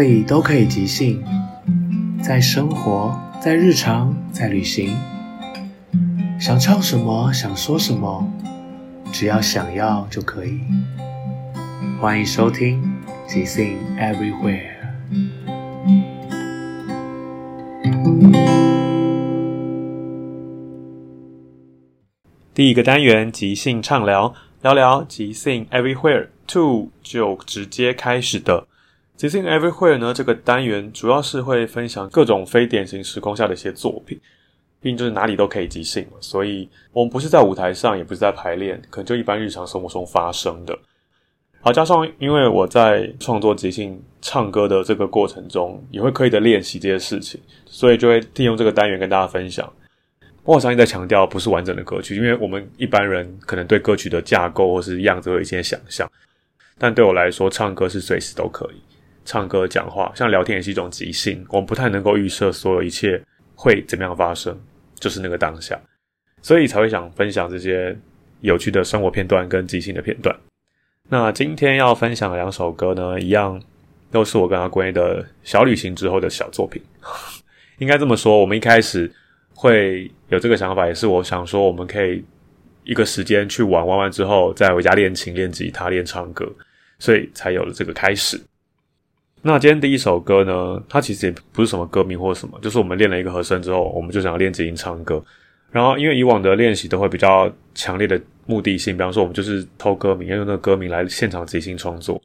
里都可以即兴，在生活，在日常，在旅行，想唱什么，想说什么，只要想要就可以。欢迎收听即兴 Everywhere。第一个单元即兴畅聊，聊聊即兴 Everywhere Two 就直接开始的。即兴 Everywhere 呢，这个单元主要是会分享各种非典型时空下的一些作品，毕竟就是哪里都可以即兴嘛，所以我们不是在舞台上，也不是在排练，可能就一般日常生活中发生的。好，加上因为我在创作即兴唱歌的这个过程中，也会刻意的练习这些事情，所以就会利用这个单元跟大家分享。我相信在强调不是完整的歌曲，因为我们一般人可能对歌曲的架构或是样子会有一些想象，但对我来说，唱歌是随时都可以。唱歌、讲话，像聊天也是一种即兴，我们不太能够预设所有一切会怎么样发生，就是那个当下，所以才会想分享这些有趣的生活片段跟即兴的片段。那今天要分享的两首歌呢，一样都是我跟阿龟的小旅行之后的小作品。应该这么说，我们一开始会有这个想法，也是我想说，我们可以一个时间去玩，玩完之后再回家练琴、练吉他、练唱歌，所以才有了这个开始。那今天第一首歌呢，它其实也不是什么歌名或什么，就是我们练了一个和声之后，我们就想要练即兴唱歌。然后因为以往的练习都会比较强烈的目的性，比方说我们就是偷歌名，要用那个歌名来现场即兴创作。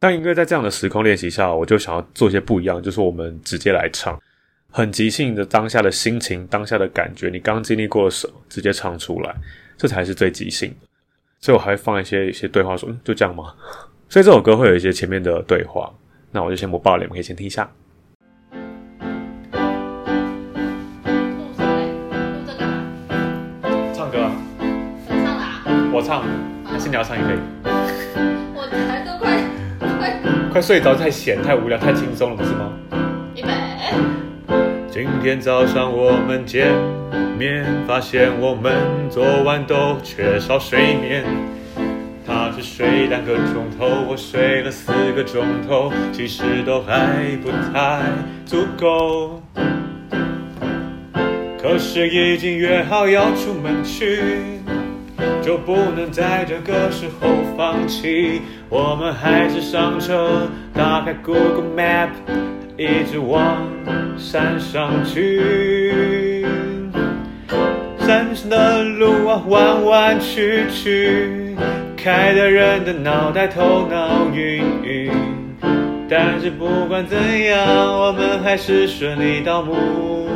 但因为在这样的时空练习下，我就想要做一些不一样，就是我们直接来唱，很即兴的当下的心情、当下的感觉，你刚经历过的什么，直接唱出来，这才是最即兴的。所以我还会放一些一些对话，说嗯，就这样吗？所以这首歌会有一些前面的对话。那我就先不爆了，你们可以先听一下。唱歌。谁唱的啊？我唱，还是你要唱也可以。我弹都快快快睡着，太闲、太无聊、太轻松了，不是吗？一百。今天早上我们见面，发现我们昨晚都缺少睡眠。只睡两个钟头，我睡了四个钟头，其实都还不太足够。可是已经约好要出门去，就不能在这个时候放弃。我们还是上车，打开 Google Map，一直往山上去。山上的路啊，弯弯曲曲。开的人的脑袋头脑晕晕，但是不管怎样，我们还是顺利到目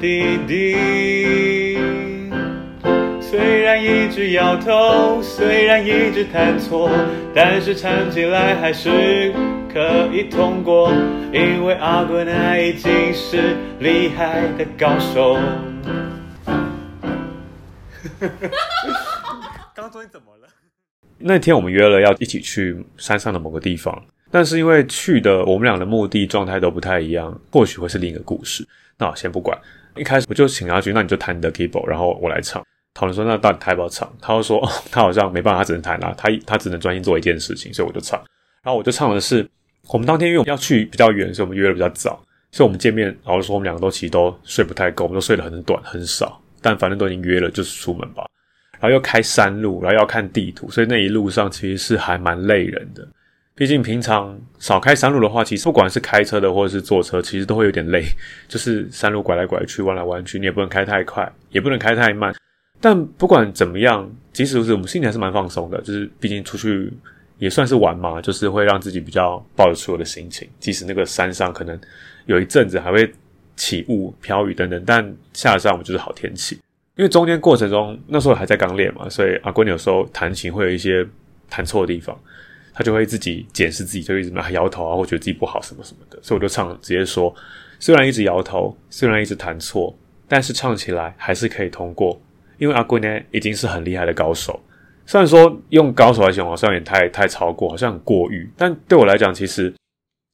的地。虽然一直摇头，虽然一直弹错，但是唱起来还是可以通过，因为阿贵那已经是厉害的高手。刚刚昨天怎么了？那天我们约了要一起去山上的某个地方，但是因为去的我们俩的目的状态都不太一样，或许会是另一个故事。那我先不管，一开始我就请他去，那你就弹你的 keyboard，然后我来唱。讨论说那到底他要不要唱？他就说、哦、他好像没办法，他只能弹啦、他他只能专心做一件事情，所以我就唱。然后我就唱的是我们当天因为我们要去比较远，所以我们约的比较早，所以我们见面，然后说我们两个都其实都睡不太够，我们都睡得很短很少，但反正都已经约了，就是出门吧。然后又开山路，然后要看地图，所以那一路上其实是还蛮累人的。毕竟平常少开山路的话，其实不管是开车的或者是坐车，其实都会有点累。就是山路拐来拐去、弯来弯去，你也不能开太快，也不能开太慢。但不管怎么样，即使是我们心里还是蛮放松的。就是毕竟出去也算是玩嘛，就是会让自己比较抱得出的心情。即使那个山上可能有一阵子还会起雾、飘雨等等，但下了山我们就是好天气。因为中间过程中那时候还在刚练嘛，所以阿龟有时候弹琴会有一些弹错的地方，他就会自己检视自己，就一直摇头啊，或觉得自己不好什么什么的。所以我就唱，直接说，虽然一直摇头，虽然一直弹错，但是唱起来还是可以通过。因为阿龟呢已经是很厉害的高手，虽然说用高手来形容好像有点太太超过，好像很过誉，但对我来讲，其实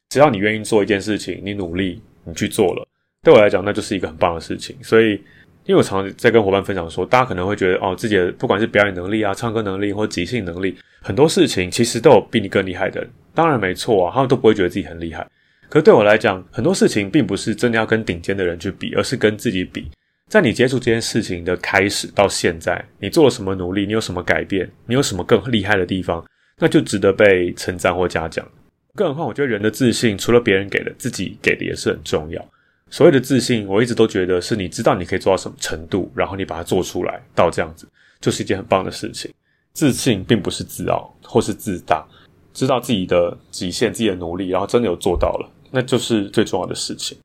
只要你愿意做一件事情，你努力，你去做了，对我来讲那就是一个很棒的事情。所以，因为我常常在跟伙伴分享说，大家可能会觉得哦，自己的不管是表演能力啊、唱歌能力或即兴能力，很多事情其实都有比你更厉害的人。当然没错啊，他们都不会觉得自己很厉害。可是对我来讲，很多事情并不是真的要跟顶尖的人去比，而是跟自己比。在你接触这件事情的开始到现在，你做了什么努力？你有什么改变？你有什么更厉害的地方？那就值得被称赞或嘉奖。更何况，我觉得人的自信除了别人给的，自己给的也是很重要。所谓的自信，我一直都觉得是你知道你可以做到什么程度，然后你把它做出来，到这样子就是一件很棒的事情。自信并不是自傲或是自大，知道自己的极限、自己的努力，然后真的有做到了，那就是最重要的事情。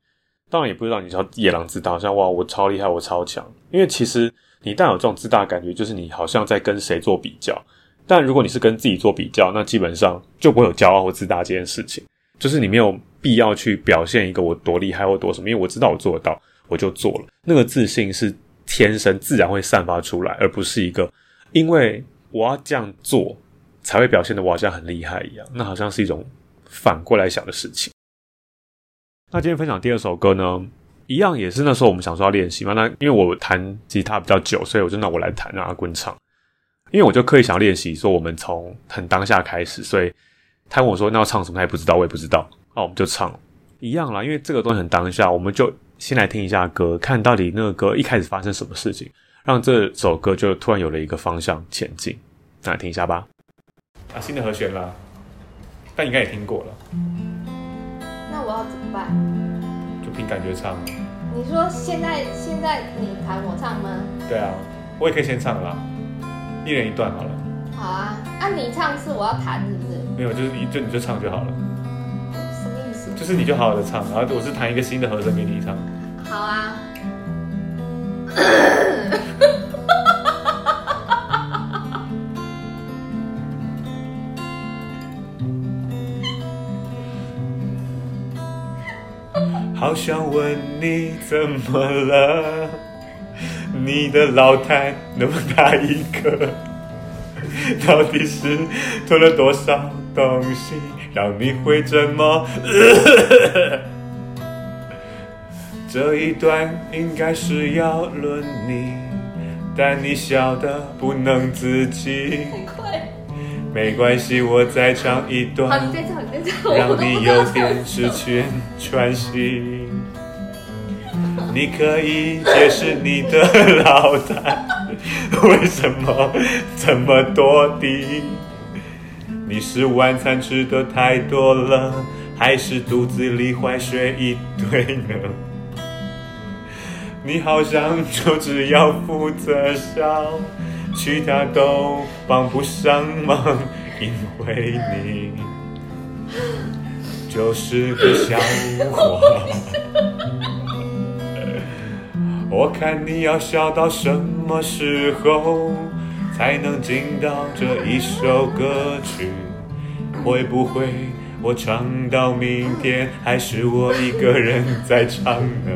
当然也不知道你叫野狼自大，像哇我超厉害，我超强。因为其实你一旦有这种自大感觉，就是你好像在跟谁做比较。但如果你是跟自己做比较，那基本上就不会有骄傲或自大这件事情。就是你没有必要去表现一个我多厉害或多什么，因为我知道我做得到，我就做了。那个自信是天生自然会散发出来，而不是一个因为我要这样做才会表现的我好像很厉害一样。那好像是一种反过来想的事情。那今天分享第二首歌呢，一样也是那时候我们想说要练习嘛。那因为我弹吉他比较久，所以我就让我来弹，让阿坤唱。因为我就刻意想练习，说我们从很当下开始，所以他问我说那要唱什么，他也不知道，我也不知道。那我们就唱一样啦，因为这个东西很当下，我们就先来听一下歌，看到底那个歌一开始发生什么事情，让这首歌就突然有了一个方向前进。那来听一下吧。啊，新的和弦啦，但应该也听过了。那我要怎么办？就凭感觉唱啊。你说现在现在你弹我唱吗？对啊，我也可以先唱啦，一人一段好了。好啊，啊你唱是我要弹是不是？没有，就是一就你就唱就好了？就是你就好好的唱，然后我是弹一个新的和声给你唱。好啊。好想问你怎么了？你的老太那么大一个，到底是吞了多少东西，让你会怎么？这一段应该是要轮你，但你笑得不能自己。很快。没关系，我再唱一好，段你。再唱，你再唱。让你有点失去喘息。你可以解释你的 脑袋为什么这么多滴？你是晚餐吃的太多了，还是肚子里坏水一堆呢？你好像就只要负责笑，其他都帮不上忙，因为你就是个笑话。我看你要笑到什么时候？才能听到这一首歌曲？会不会我唱到明天，还是我一个人在唱呢？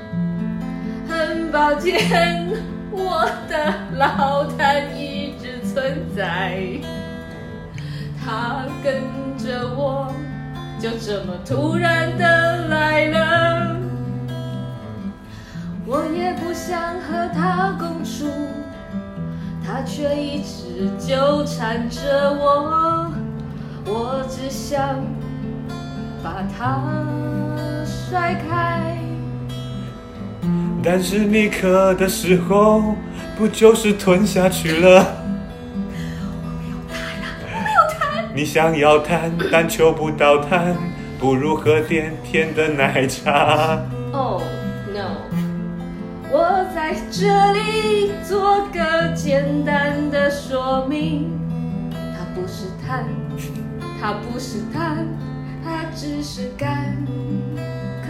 很抱歉，我的老谭一直存在，他跟着我，就这么突然的来了。我也不想和他共处，他却一直纠缠着我，我只想把他甩开。但是你渴的时候，不就是吞下去了？你想要谈，但求不到谈，不如喝点甜的奶茶。Oh no！我在这里做个简单的说明，它不是痰，它不是痰，它只是干咳。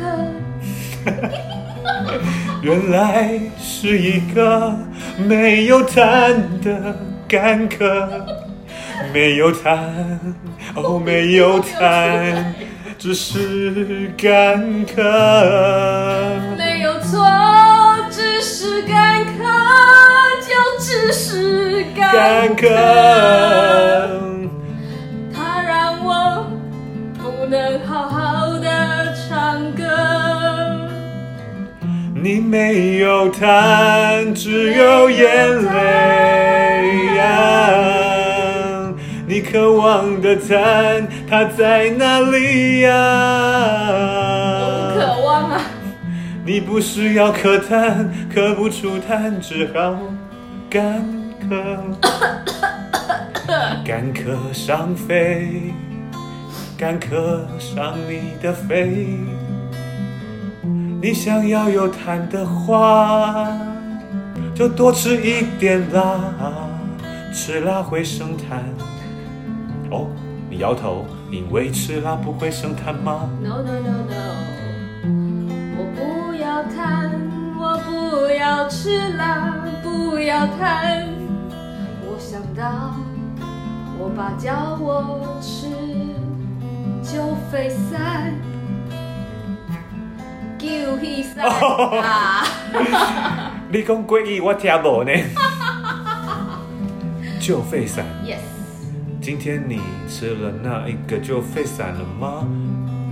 原来是一个没有痰的干咳，没有痰，哦，没有痰，只是干咳。没有错，就只是干干渴。它让我不能好好的唱歌。你没有痰，只有眼泪啊！你渴望的痰，它在哪里呀、我不渴望啊，你不是要咳痰，咳不出痰，只好干咳，干咳伤肺，干咳伤你的肺。你想要有痰的话，就多吃一点辣，吃辣会生痰。哦，你摇头，因为吃辣不会生痰吗？No no no no，我不要痰，我不要吃辣，不要贪。我想到，我爸叫我吃九飞散，九飞散啊！你讲诡异，我听无呢。就肺散，Yes，今天你吃了那一个就肺散了吗？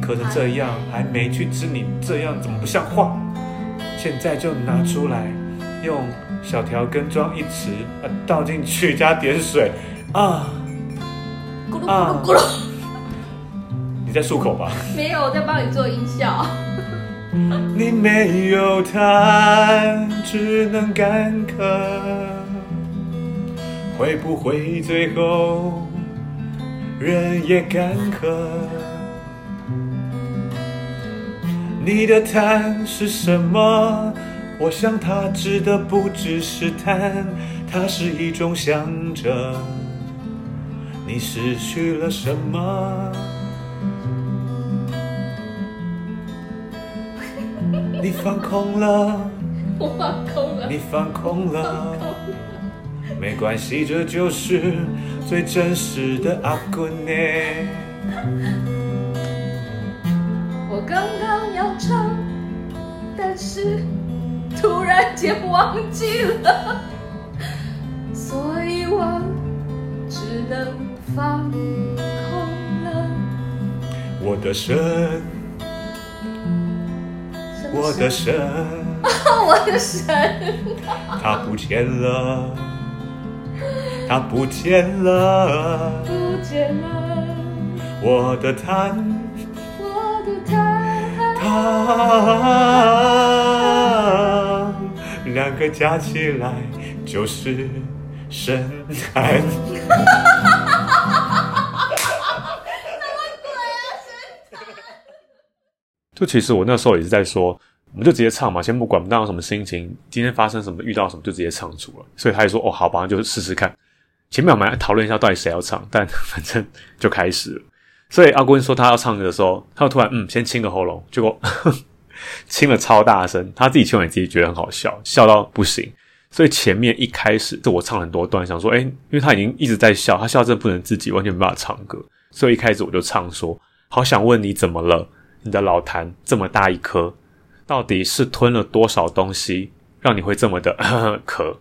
咳成这样，还没去吃，你这样怎么不像话？现在就拿出来，用小条羹装一匙，啊，倒进去加点水，啊，咕噜咕啊噜咕噜，你在漱口吧？没有，我在帮你做音效。你没有痰，只能干咳，会不会最后人也干咳？你的痰是什么？我想它指的不只是贪，它是一种象征。你失去了什么？你放空了。我放空了你，放空了，没关系，这就是最真实的阿滚呢。我刚刚要唱，但是突然间忘记了，所以我只能放空了。我的神，我的神。神，我的神，他不见了，他不见了，不见了。我的痰，我的他，它两个加起来就是深海。就其实我那时候也是在说，我们就直接唱嘛，先不管不当时什么心情，今天发生什么，遇到什么就直接唱出了。所以他也说哦，好吧，就试试看。前面我们讨论一下到底谁要唱，但反正就开始了。所以阿坤说他要唱歌的时候，他就突然嗯，先清个喉咙，结果清了超大声，他自己清完自己觉得很好笑，笑到不行。所以前面一开始是我唱很多段，想说，哎，因为他已经一直在笑，他笑真的不能自己，完全没办法唱歌。所以一开始我就唱说，好想问你怎么了？你的老痰这么大一颗，到底是吞了多少东西，让你会这么的 咳？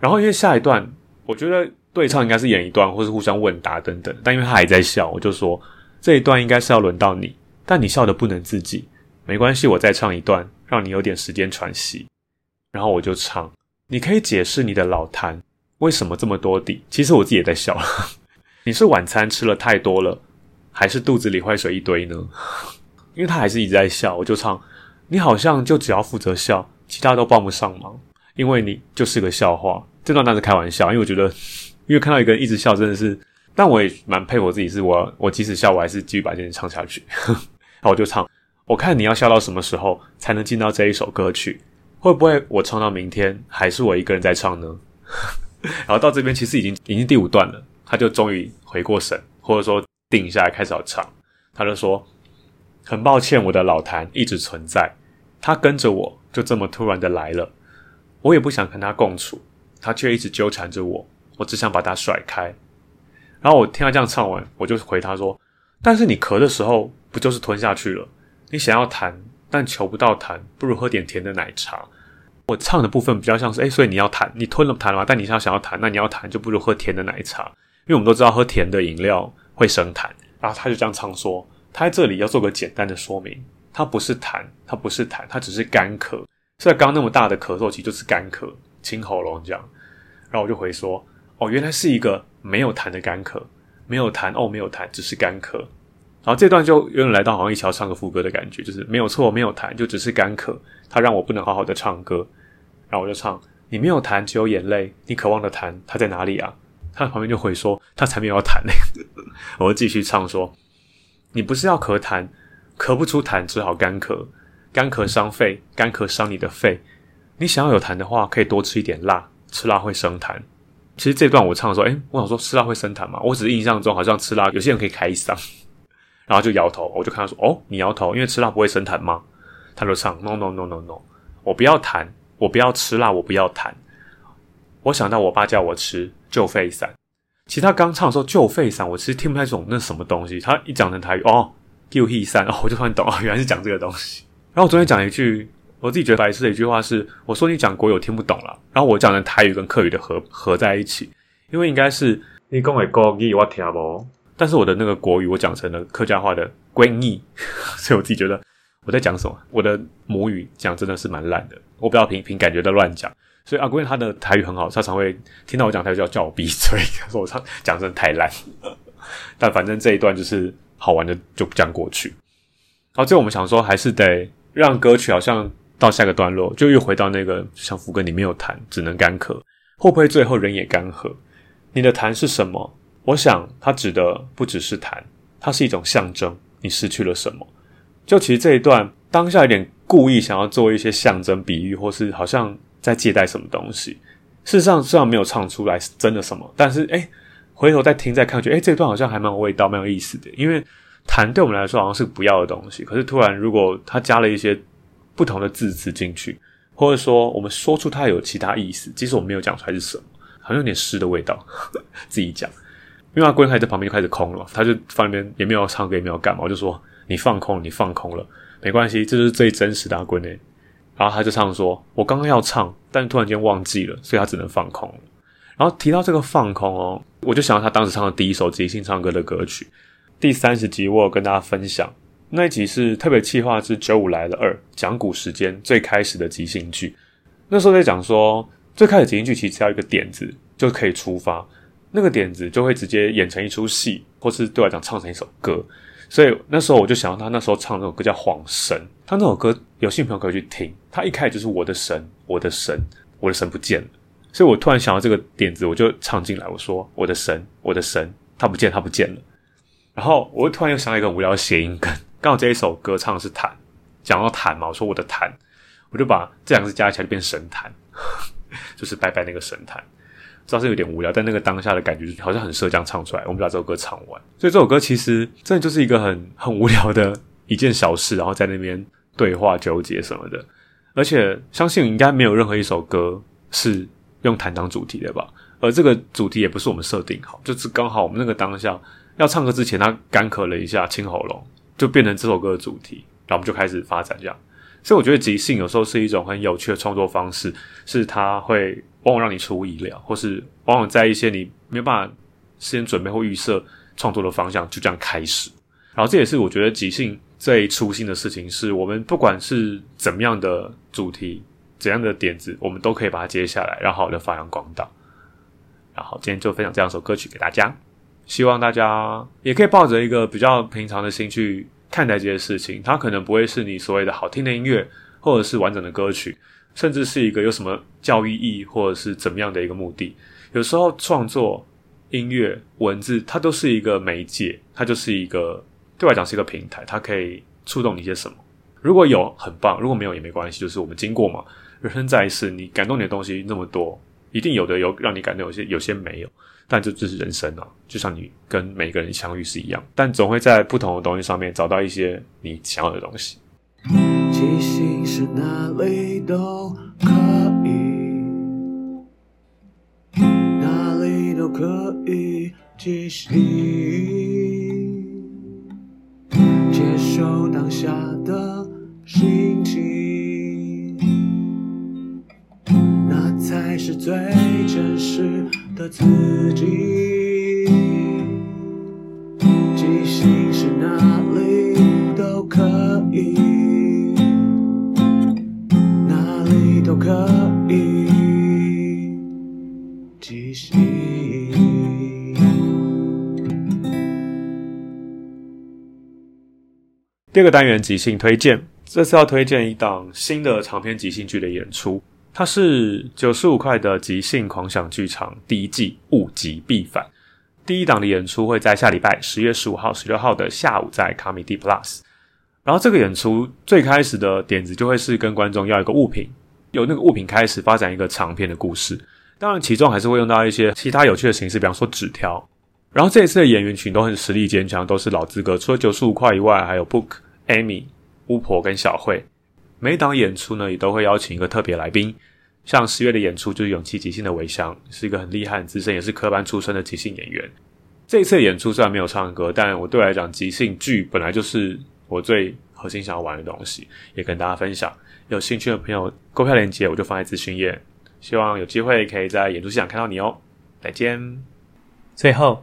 然后因为下一段，我觉得对唱应该是演一段，或是互相问答等等。但因为他还在笑，我就说这一段应该是要轮到你，但你笑的不能自己，没关系，我再唱一段，让你有点时间喘息。然后我就唱，你可以解释你的老痰为什么这么多底？其实我自己也在笑，你是晚餐吃了太多了，还是肚子里坏水一堆呢？因为他还是一直在笑，我就唱，你好像就只要负责笑，其他都帮不上忙，因为你就是个笑话。这段当然是开玩笑，因为我觉得，因为看到一个人一直笑，真的是，但我也蛮佩服我自己，是我我即使笑，我还是继续把这件事唱下去。然后我就唱，我看你要笑到什么时候才能进到这一首歌曲？会不会我唱到明天还是我一个人在唱呢？然后到这边其实已经已经第五段了，他就终于回过神，或者说定下来开始要唱。他就说，很抱歉，我的老谭一直存在，他跟着我就这么突然的来了，我也不想跟他共处。他却一直纠缠着我，我只想把他甩开。然后我听他这样唱完，我就回他说：“但是你咳的时候不就是吞下去了？你想要痰，但求不到痰，不如喝点甜的奶茶。”我唱的部分比较像是：“哎，所以你要痰，你吞了痰了吗？但你想想要痰，那你要痰就不如喝甜的奶茶，因为我们都知道喝甜的饮料会生痰。”然后他就这样唱说：“他在这里要做个简单的说明，他不是痰，他不是痰，他只是干咳。所以刚那么大的咳嗽，其实就是干咳。”清喉咙这样，然后我就回说：“哦，原来是一个没有痰的干咳，没有痰哦，没有痰，只是干咳。”然后这段就有点来到好像一桥唱个副歌的感觉，就是没有错，没有痰，就只是干咳。他让我不能好好的唱歌，然后我就唱：“你没有痰，只有眼泪，你渴望的痰，它在哪里啊？”他旁边就回说：“他才没有要痰呢。”我就继续唱说：“你不是要咳痰，咳不出痰，只好干咳，干咳伤肺，干咳伤你的肺。”你想要有痰的话，可以多吃一点辣，吃辣会生痰。其实这段我唱的时候，哎，我想说吃辣会生痰嘛？我只是印象中好像吃辣，有些人可以开嗓，然后就摇头。我就看他说，哦，你摇头，因为吃辣不会生痰吗？他就唱，no no no no no，我不要痰，我不要吃辣，我不要痰。我想到我爸叫我吃就肺散，其实他刚唱的时候就肺散，我其实听不太懂那什么东西。他一讲成台语，哦，救肺散，哦，我就突然懂哦，原来是讲这个东西。然后我昨天讲一句。我自己觉得白痴的一句话是：我说你讲国语听不懂了，然后我讲的台语跟客语的合合在一起，因为应该是你讲的国语我听不，但是我的那个国语我讲成了客家话的闺意，所以我自己觉得我在讲什么？我的母语讲真的是蛮烂的，我不要凭凭感觉在乱讲。所以阿龟他的台语很好，他常会听到我讲台语就要叫我闭嘴，他说我唱讲真的太烂。但反正这一段就是好玩的，就讲过去。好，最后我们想说还是得让歌曲好像。到下个段落，就又回到那个像副歌，你没有痰，只能干咳，会不会最后人也干涸？你的痰是什么？我想它指的不只是痰，它是一种象征。你失去了什么？就其实这一段当下有点故意想要做一些象征比喻，或是好像在借贷什么东西。事实上虽然没有唱出来是真的什么，但是诶回头再听再看，觉得诶这段好像还蛮有味道，蛮有意思的。因为痰对我们来说好像是不要的东西，可是突然如果他加了一些。不同的字词进去，或者说我们说出它有其他意思，即使我没有讲出来是什么，好像有点诗的味道，自己讲。因为阿龟还在旁边就开始空了，他就放那边也没有唱歌也没有干嘛，我就说你放空，你放空了，没关系，这就是最真实的阿龟呢。然后他就唱说，我刚刚要唱，但突然间忘记了，所以他只能放空。然后提到这个放空哦，我就想到他当时唱的第一首即兴唱歌的歌曲，第三十集我有跟大家分享。那一集是特别企划之九五来了二讲古时间最开始的即兴剧，那时候在讲说最开始即兴剧其实要一个点子就可以出发，那个点子就会直接演成一出戏，或是对我来讲唱成一首歌。所以那时候我就想到他那时候唱那首歌叫《恍神》，他那首歌有兴趣朋友可以去听。他一开始就是我的神，我的神，我的神不见了。所以我突然想到这个点子，我就唱进来，我说我的神，我的神，他不见，他不见了。然后我突然又想到一个无聊的谐音梗。刚好这一首歌唱的是痰，讲到痰嘛，我说我的痰，我就把这两个字加起来就变神坛，就是拜拜那个神坛。知道是有点无聊，但那个当下的感觉好像很适合这样唱出来。我们把这首歌唱完，所以这首歌其实真的就是一个很很无聊的一件小事，然后在那边对话纠结什么的。而且相信应该没有任何一首歌是用弹当主题的吧？而这个主题也不是我们设定好，就是刚好我们那个当下要唱歌之前，他干咳了一下，清喉咙，就变成这首歌的主题，然后我们就开始发展这样。所以我觉得即兴有时候是一种很有趣的创作方式，是它会往往让你出乎意料，或是往往在一些你没有办法事先准备或预设创作的方向就这样开始。然后这也是我觉得即兴最初心的事情，是我们不管是怎么样的主题、怎样的点子，我们都可以把它接下来，然后好的发扬光大。然后今天就分享这两首歌曲给大家，希望大家也可以抱着一个比较平常的心去看待这些事情。它可能不会是你所谓的好听的音乐，或者是完整的歌曲，甚至是一个有什么教育意义，或者是怎么样的一个目的。有时候创作音乐文字，它都是一个媒介，它就是一个对我来讲是一个平台，它可以触动你一些什么。如果有很棒，如果没有也没关系，就是我们经过嘛，人生在世，你感动你的东西那么多。一定有的有让你感动，有些有些没有，但这就是人生啊，就像你跟每个人相遇是一样，但总会在不同的东西上面找到一些你想要的东西。即兴是哪里都可以，哪里都可以即兴，接受当下的心情，那才是最真实的自己。第二个单元即兴推荐，这次要推荐一档新的长篇即兴剧的演出，它是九十五块的即兴狂想剧场第一季《物极必反》。第一档的演出会在下礼拜十月十五号、十六号的下午在 Comedy Plus。然后这个演出最开始的点子就会是跟观众要一个物品，由那个物品开始发展一个长篇的故事。当然，其中还是会用到一些其他有趣的形式，比方说纸条。然后这一次的演员群都很实力坚强，都是老资格，除了九十五块以外，还有 Book、Amy、巫婆跟小慧。每一档演出呢，也都会邀请一个特别来宾。像十月的演出就是勇气即兴的韦翔，是一个很厉害、很资深，也是科班出身的即兴演员。这一次演出虽然没有唱歌，但我对我来讲，即兴剧本来就是我最核心想要玩的东西，也跟大家分享。有兴趣的朋友，购票链接我就放在资讯页，希望有机会可以在演出现场看到你哦。再见。最后，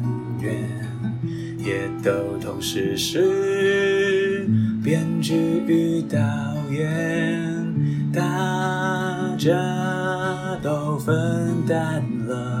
员，也都同时是编剧与导演。大家都分担了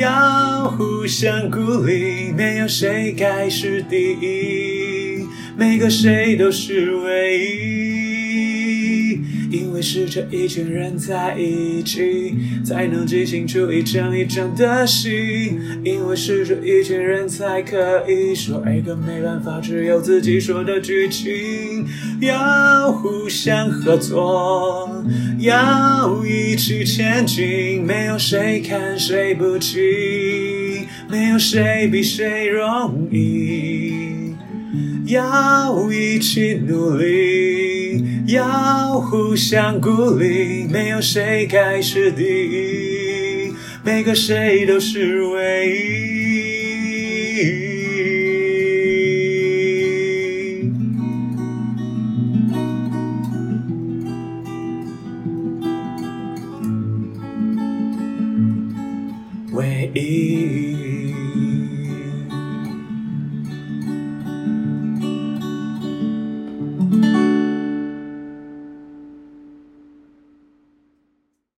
要互相鼓励。没有谁该是第一。每个谁都是唯一，因为是这一群人在一起，才能即兴出一场一场的戏。因为是这一群人才可以说一个没办法只有自己说的剧情。要互相合作，要一起前进，没有谁看谁不起，没有谁比谁容易。要一起努力，要互相鼓励，没有谁该是第一，每个谁都是唯一。